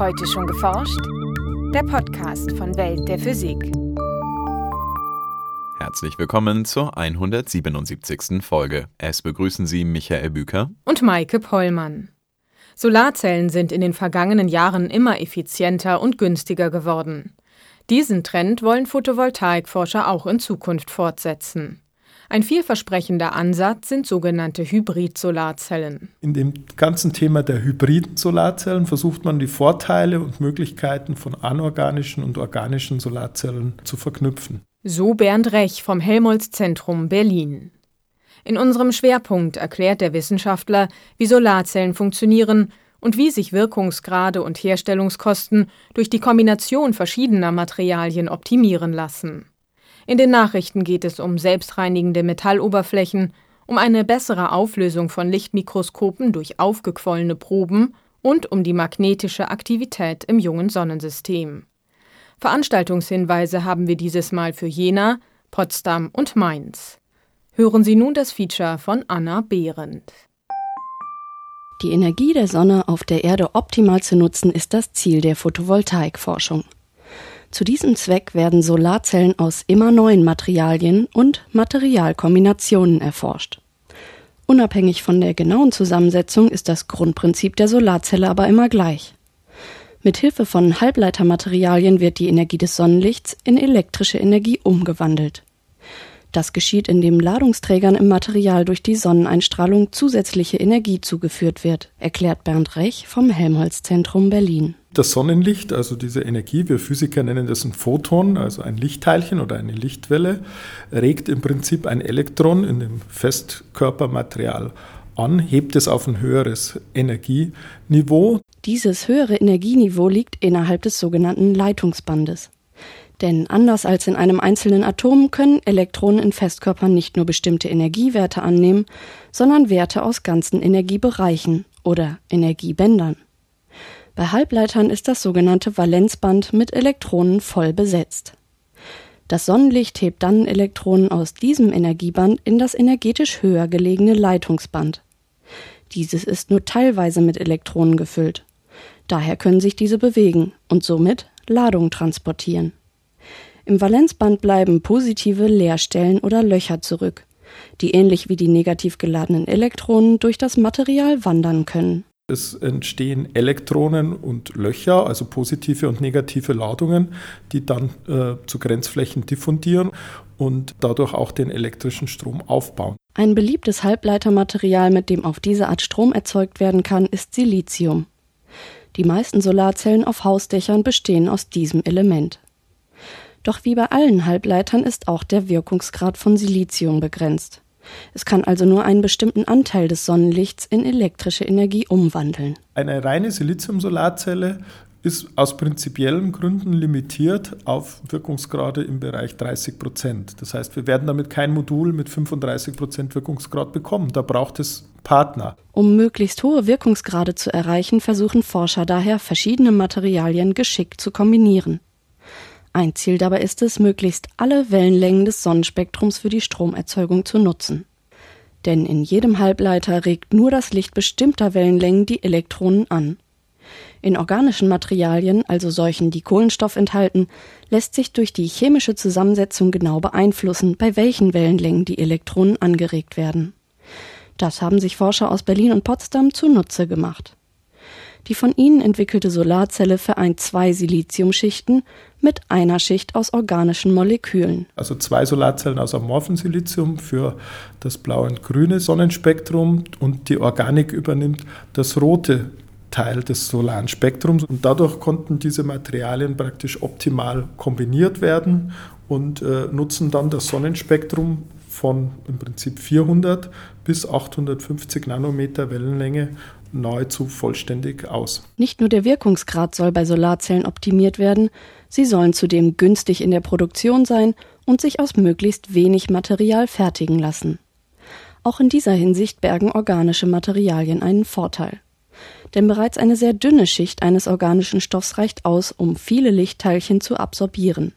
Heute schon geforscht? Der Podcast von Welt der Physik. Herzlich willkommen zur 177. Folge. Es begrüßen Sie Michael Büker und Maike Pollmann. Solarzellen sind in den vergangenen Jahren immer effizienter und günstiger geworden. Diesen Trend wollen Photovoltaikforscher auch in Zukunft fortsetzen. Ein vielversprechender Ansatz sind sogenannte Hybrid-Solarzellen. In dem ganzen Thema der hybriden Solarzellen versucht man die Vorteile und Möglichkeiten von anorganischen und organischen Solarzellen zu verknüpfen. So Bernd Rech vom Helmholtz-Zentrum Berlin. In unserem Schwerpunkt erklärt der Wissenschaftler, wie Solarzellen funktionieren und wie sich Wirkungsgrade und Herstellungskosten durch die Kombination verschiedener Materialien optimieren lassen. In den Nachrichten geht es um selbstreinigende Metalloberflächen, um eine bessere Auflösung von Lichtmikroskopen durch aufgequollene Proben und um die magnetische Aktivität im jungen Sonnensystem. Veranstaltungshinweise haben wir dieses Mal für Jena, Potsdam und Mainz. Hören Sie nun das Feature von Anna Behrendt. Die Energie der Sonne auf der Erde optimal zu nutzen, ist das Ziel der Photovoltaikforschung. Zu diesem Zweck werden Solarzellen aus immer neuen Materialien und Materialkombinationen erforscht. Unabhängig von der genauen Zusammensetzung ist das Grundprinzip der Solarzelle aber immer gleich. Mit Hilfe von Halbleitermaterialien wird die Energie des Sonnenlichts in elektrische Energie umgewandelt. Das geschieht, indem Ladungsträgern im Material durch die Sonneneinstrahlung zusätzliche Energie zugeführt wird, erklärt Bernd Rech vom Helmholtz-Zentrum Berlin. Das Sonnenlicht, also diese Energie, wir Physiker nennen das ein Photon, also ein Lichtteilchen oder eine Lichtwelle, regt im Prinzip ein Elektron in dem Festkörpermaterial an, hebt es auf ein höheres Energieniveau. Dieses höhere Energieniveau liegt innerhalb des sogenannten Leitungsbandes. Denn anders als in einem einzelnen Atom können Elektronen in Festkörpern nicht nur bestimmte Energiewerte annehmen, sondern Werte aus ganzen Energiebereichen oder Energiebändern. Bei Halbleitern ist das sogenannte Valenzband mit Elektronen voll besetzt. Das Sonnenlicht hebt dann Elektronen aus diesem Energieband in das energetisch höher gelegene Leitungsband. Dieses ist nur teilweise mit Elektronen gefüllt. Daher können sich diese bewegen und somit Ladung transportieren. Im Valenzband bleiben positive Leerstellen oder Löcher zurück, die ähnlich wie die negativ geladenen Elektronen durch das Material wandern können. Es entstehen Elektronen und Löcher, also positive und negative Ladungen, die dann äh, zu Grenzflächen diffundieren und dadurch auch den elektrischen Strom aufbauen. Ein beliebtes Halbleitermaterial, mit dem auf diese Art Strom erzeugt werden kann, ist Silizium. Die meisten Solarzellen auf Hausdächern bestehen aus diesem Element. Doch wie bei allen Halbleitern ist auch der Wirkungsgrad von Silizium begrenzt. Es kann also nur einen bestimmten Anteil des Sonnenlichts in elektrische Energie umwandeln. Eine reine Silizium-Solarzelle ist aus prinzipiellen Gründen limitiert auf Wirkungsgrade im Bereich 30 Prozent. Das heißt, wir werden damit kein Modul mit 35 Prozent Wirkungsgrad bekommen. Da braucht es Partner. Um möglichst hohe Wirkungsgrade zu erreichen, versuchen Forscher daher, verschiedene Materialien geschickt zu kombinieren. Ein Ziel dabei ist es, möglichst alle Wellenlängen des Sonnenspektrums für die Stromerzeugung zu nutzen. Denn in jedem Halbleiter regt nur das Licht bestimmter Wellenlängen die Elektronen an. In organischen Materialien, also solchen, die Kohlenstoff enthalten, lässt sich durch die chemische Zusammensetzung genau beeinflussen, bei welchen Wellenlängen die Elektronen angeregt werden. Das haben sich Forscher aus Berlin und Potsdam zunutze gemacht. Die von ihnen entwickelte Solarzelle vereint zwei Siliziumschichten mit einer Schicht aus organischen Molekülen. Also zwei Solarzellen aus amorphem Silizium für das blaue und grüne Sonnenspektrum und die Organik übernimmt das rote Teil des solaren Spektrums und dadurch konnten diese Materialien praktisch optimal kombiniert werden und äh, nutzen dann das Sonnenspektrum von im Prinzip 400 bis 850 Nanometer Wellenlänge nahezu vollständig aus. Nicht nur der Wirkungsgrad soll bei Solarzellen optimiert werden, sie sollen zudem günstig in der Produktion sein und sich aus möglichst wenig Material fertigen lassen. Auch in dieser Hinsicht bergen organische Materialien einen Vorteil. Denn bereits eine sehr dünne Schicht eines organischen Stoffs reicht aus, um viele Lichtteilchen zu absorbieren.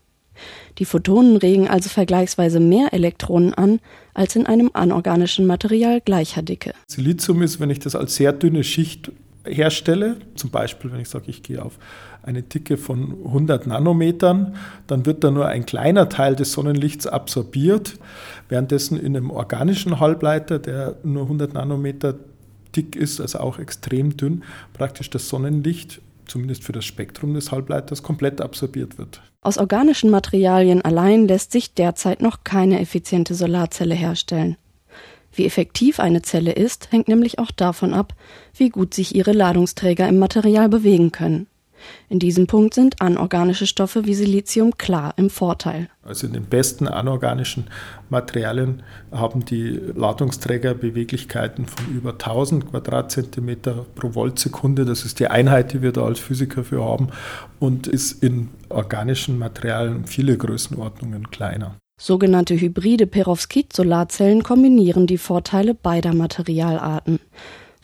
Die Photonen regen also vergleichsweise mehr Elektronen an als in einem anorganischen Material gleicher Dicke. Silizium ist, wenn ich das als sehr dünne Schicht herstelle, zum Beispiel wenn ich sage, ich gehe auf eine Dicke von 100 Nanometern, dann wird da nur ein kleiner Teil des Sonnenlichts absorbiert, währenddessen in einem organischen Halbleiter, der nur 100 Nanometer dick ist, also auch extrem dünn, praktisch das Sonnenlicht zumindest für das Spektrum des Halbleiters, komplett absorbiert wird. Aus organischen Materialien allein lässt sich derzeit noch keine effiziente Solarzelle herstellen. Wie effektiv eine Zelle ist, hängt nämlich auch davon ab, wie gut sich ihre Ladungsträger im Material bewegen können. In diesem Punkt sind anorganische Stoffe wie Silizium klar im Vorteil. Also in den besten anorganischen Materialien haben die Ladungsträger Beweglichkeiten von über 1000 Quadratzentimeter pro Voltsekunde. Das ist die Einheit, die wir da als Physiker für haben und ist in organischen Materialien um viele Größenordnungen kleiner. Sogenannte hybride Perovskit-Solarzellen kombinieren die Vorteile beider Materialarten.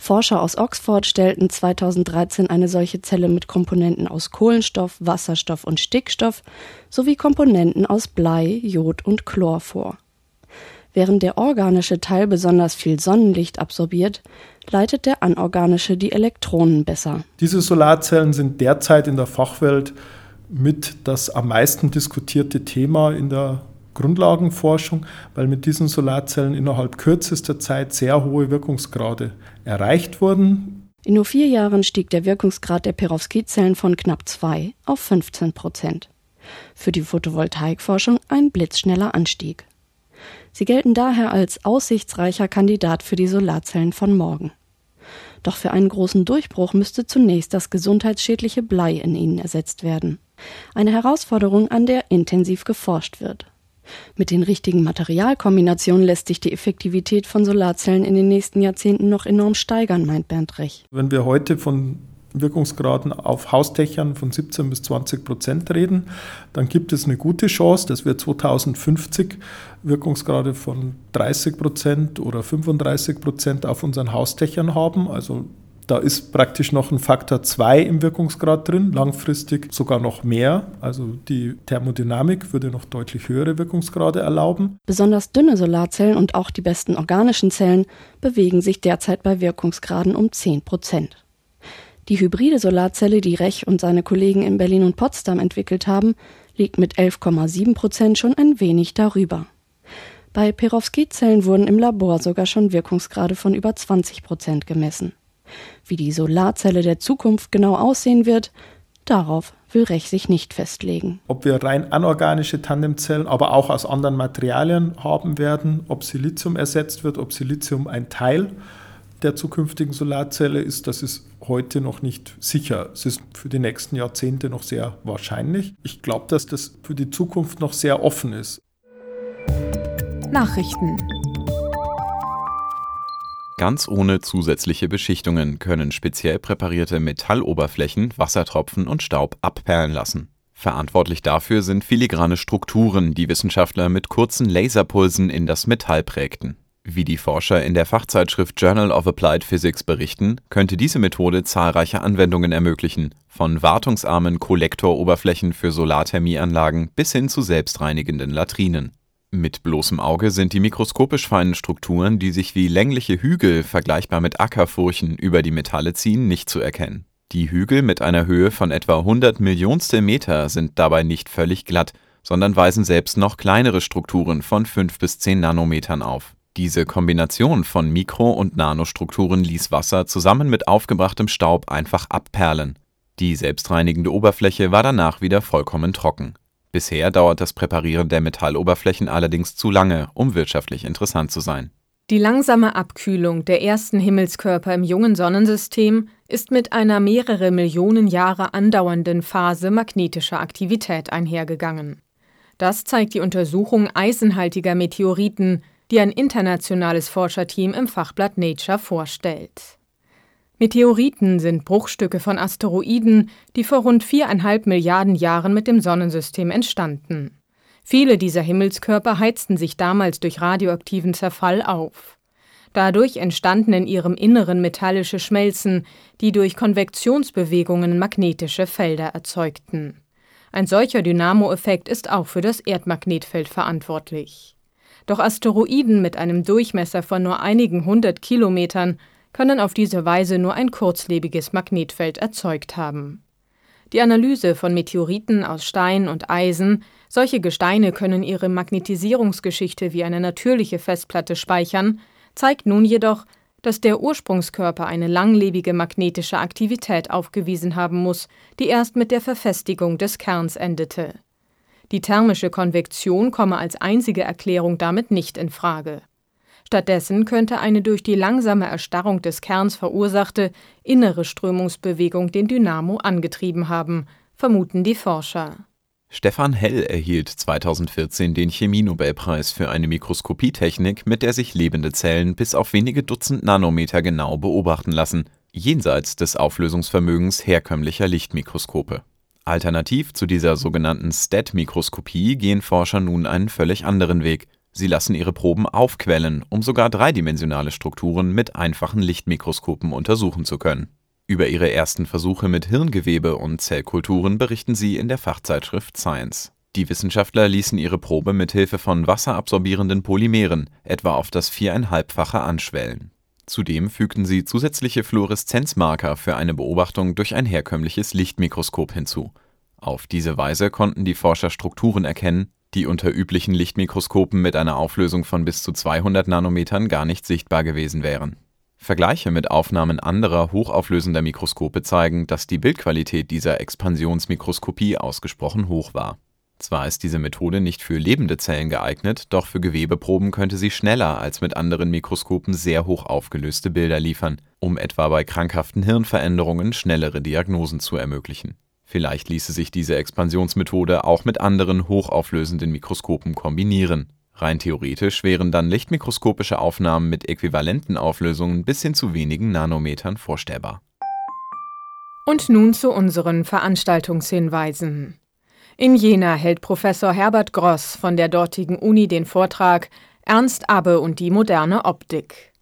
Forscher aus Oxford stellten 2013 eine solche Zelle mit Komponenten aus Kohlenstoff, Wasserstoff und Stickstoff sowie Komponenten aus Blei, Jod und Chlor vor. Während der organische Teil besonders viel Sonnenlicht absorbiert, leitet der anorganische die Elektronen besser. Diese Solarzellen sind derzeit in der Fachwelt mit das am meisten diskutierte Thema in der Grundlagenforschung, weil mit diesen Solarzellen innerhalb kürzester Zeit sehr hohe Wirkungsgrade erreicht wurden. In nur vier Jahren stieg der Wirkungsgrad der Perovskit-Zellen von knapp 2 auf 15 Prozent. Für die Photovoltaikforschung ein blitzschneller Anstieg. Sie gelten daher als aussichtsreicher Kandidat für die Solarzellen von morgen. Doch für einen großen Durchbruch müsste zunächst das gesundheitsschädliche Blei in ihnen ersetzt werden. Eine Herausforderung, an der intensiv geforscht wird. Mit den richtigen Materialkombinationen lässt sich die Effektivität von Solarzellen in den nächsten Jahrzehnten noch enorm steigern, meint Bernd Rech. Wenn wir heute von Wirkungsgraden auf Hausdächern von 17 bis 20 Prozent reden, dann gibt es eine gute Chance, dass wir 2050 Wirkungsgrade von 30 Prozent oder 35 Prozent auf unseren Hausdächern haben. Also da ist praktisch noch ein Faktor 2 im Wirkungsgrad drin, langfristig sogar noch mehr. Also die Thermodynamik würde noch deutlich höhere Wirkungsgrade erlauben. Besonders dünne Solarzellen und auch die besten organischen Zellen bewegen sich derzeit bei Wirkungsgraden um 10 Prozent. Die hybride Solarzelle, die Rech und seine Kollegen in Berlin und Potsdam entwickelt haben, liegt mit 11,7 Prozent schon ein wenig darüber. Bei Perovskit-Zellen wurden im Labor sogar schon Wirkungsgrade von über 20 Prozent gemessen. Wie die Solarzelle der Zukunft genau aussehen wird, darauf will Rech sich nicht festlegen. Ob wir rein anorganische Tandemzellen, aber auch aus anderen Materialien haben werden, ob Silizium ersetzt wird, ob Silizium ein Teil der zukünftigen Solarzelle ist, das ist heute noch nicht sicher. Es ist für die nächsten Jahrzehnte noch sehr wahrscheinlich. Ich glaube, dass das für die Zukunft noch sehr offen ist. Nachrichten Ganz ohne zusätzliche Beschichtungen können speziell präparierte Metalloberflächen Wassertropfen und Staub abperlen lassen. Verantwortlich dafür sind filigrane Strukturen, die Wissenschaftler mit kurzen Laserpulsen in das Metall prägten. Wie die Forscher in der Fachzeitschrift Journal of Applied Physics berichten, könnte diese Methode zahlreiche Anwendungen ermöglichen, von wartungsarmen Kollektoroberflächen für Solarthermieanlagen bis hin zu selbstreinigenden Latrinen. Mit bloßem Auge sind die mikroskopisch feinen Strukturen, die sich wie längliche Hügel vergleichbar mit Ackerfurchen über die Metalle ziehen, nicht zu erkennen. Die Hügel mit einer Höhe von etwa 100 Millionstel Meter sind dabei nicht völlig glatt, sondern weisen selbst noch kleinere Strukturen von 5 bis 10 Nanometern auf. Diese Kombination von Mikro- und Nanostrukturen ließ Wasser zusammen mit aufgebrachtem Staub einfach abperlen. Die selbstreinigende Oberfläche war danach wieder vollkommen trocken. Bisher dauert das Präparieren der Metalloberflächen allerdings zu lange, um wirtschaftlich interessant zu sein. Die langsame Abkühlung der ersten Himmelskörper im jungen Sonnensystem ist mit einer mehrere Millionen Jahre andauernden Phase magnetischer Aktivität einhergegangen. Das zeigt die Untersuchung eisenhaltiger Meteoriten, die ein internationales Forscherteam im Fachblatt Nature vorstellt. Meteoriten sind Bruchstücke von Asteroiden, die vor rund viereinhalb Milliarden Jahren mit dem Sonnensystem entstanden. Viele dieser Himmelskörper heizten sich damals durch radioaktiven Zerfall auf. Dadurch entstanden in ihrem Inneren metallische Schmelzen, die durch Konvektionsbewegungen magnetische Felder erzeugten. Ein solcher Dynamoeffekt ist auch für das Erdmagnetfeld verantwortlich. Doch Asteroiden mit einem Durchmesser von nur einigen hundert Kilometern können auf diese Weise nur ein kurzlebiges Magnetfeld erzeugt haben. Die Analyse von Meteoriten aus Stein und Eisen, solche Gesteine können ihre Magnetisierungsgeschichte wie eine natürliche Festplatte speichern, zeigt nun jedoch, dass der Ursprungskörper eine langlebige magnetische Aktivität aufgewiesen haben muss, die erst mit der Verfestigung des Kerns endete. Die thermische Konvektion komme als einzige Erklärung damit nicht in Frage. Stattdessen könnte eine durch die langsame Erstarrung des Kerns verursachte innere Strömungsbewegung den Dynamo angetrieben haben, vermuten die Forscher. Stefan Hell erhielt 2014 den Chemienobelpreis für eine Mikroskopietechnik, mit der sich lebende Zellen bis auf wenige Dutzend Nanometer genau beobachten lassen, jenseits des Auflösungsvermögens herkömmlicher Lichtmikroskope. Alternativ zu dieser sogenannten STAT-Mikroskopie gehen Forscher nun einen völlig anderen Weg. Sie lassen ihre Proben aufquellen, um sogar dreidimensionale Strukturen mit einfachen Lichtmikroskopen untersuchen zu können. Über ihre ersten Versuche mit Hirngewebe und Zellkulturen berichten sie in der Fachzeitschrift Science. Die Wissenschaftler ließen ihre Probe mit Hilfe von wasserabsorbierenden Polymeren etwa auf das viereinhalbfache anschwellen. Zudem fügten sie zusätzliche Fluoreszenzmarker für eine Beobachtung durch ein herkömmliches Lichtmikroskop hinzu. Auf diese Weise konnten die Forscher Strukturen erkennen, die unter üblichen Lichtmikroskopen mit einer Auflösung von bis zu 200 Nanometern gar nicht sichtbar gewesen wären. Vergleiche mit Aufnahmen anderer hochauflösender Mikroskope zeigen, dass die Bildqualität dieser Expansionsmikroskopie ausgesprochen hoch war. Zwar ist diese Methode nicht für lebende Zellen geeignet, doch für Gewebeproben könnte sie schneller als mit anderen Mikroskopen sehr hoch aufgelöste Bilder liefern, um etwa bei krankhaften Hirnveränderungen schnellere Diagnosen zu ermöglichen Vielleicht ließe sich diese Expansionsmethode auch mit anderen hochauflösenden Mikroskopen kombinieren. Rein theoretisch wären dann lichtmikroskopische Aufnahmen mit äquivalenten Auflösungen bis hin zu wenigen Nanometern vorstellbar. Und nun zu unseren Veranstaltungshinweisen. In Jena hält Professor Herbert Gross von der dortigen Uni den Vortrag Ernst Abbe und die moderne Optik.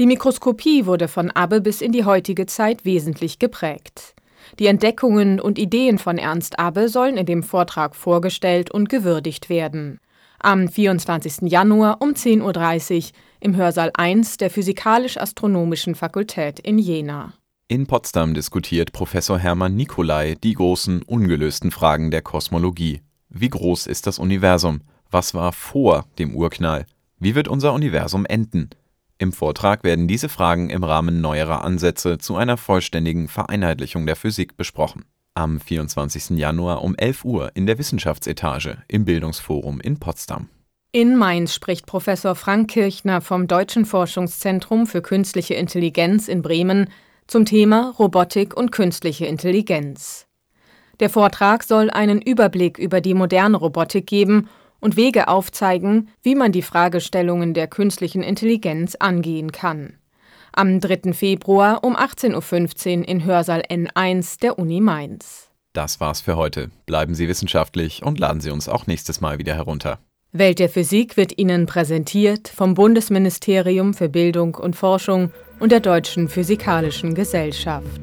Die Mikroskopie wurde von Abbe bis in die heutige Zeit wesentlich geprägt. Die Entdeckungen und Ideen von Ernst Abbe sollen in dem Vortrag vorgestellt und gewürdigt werden. Am 24. Januar um 10.30 Uhr im Hörsaal 1 der Physikalisch-Astronomischen Fakultät in Jena. In Potsdam diskutiert Professor Hermann Nicolai die großen, ungelösten Fragen der Kosmologie. Wie groß ist das Universum? Was war vor dem Urknall? Wie wird unser Universum enden? Im Vortrag werden diese Fragen im Rahmen neuerer Ansätze zu einer vollständigen Vereinheitlichung der Physik besprochen. Am 24. Januar um 11 Uhr in der Wissenschaftsetage im Bildungsforum in Potsdam. In Mainz spricht Professor Frank Kirchner vom Deutschen Forschungszentrum für Künstliche Intelligenz in Bremen zum Thema Robotik und künstliche Intelligenz. Der Vortrag soll einen Überblick über die moderne Robotik geben und Wege aufzeigen, wie man die Fragestellungen der künstlichen Intelligenz angehen kann. Am 3. Februar um 18.15 Uhr in Hörsaal N1 der Uni Mainz. Das war's für heute. Bleiben Sie wissenschaftlich und laden Sie uns auch nächstes Mal wieder herunter. Welt der Physik wird Ihnen präsentiert vom Bundesministerium für Bildung und Forschung und der Deutschen Physikalischen Gesellschaft.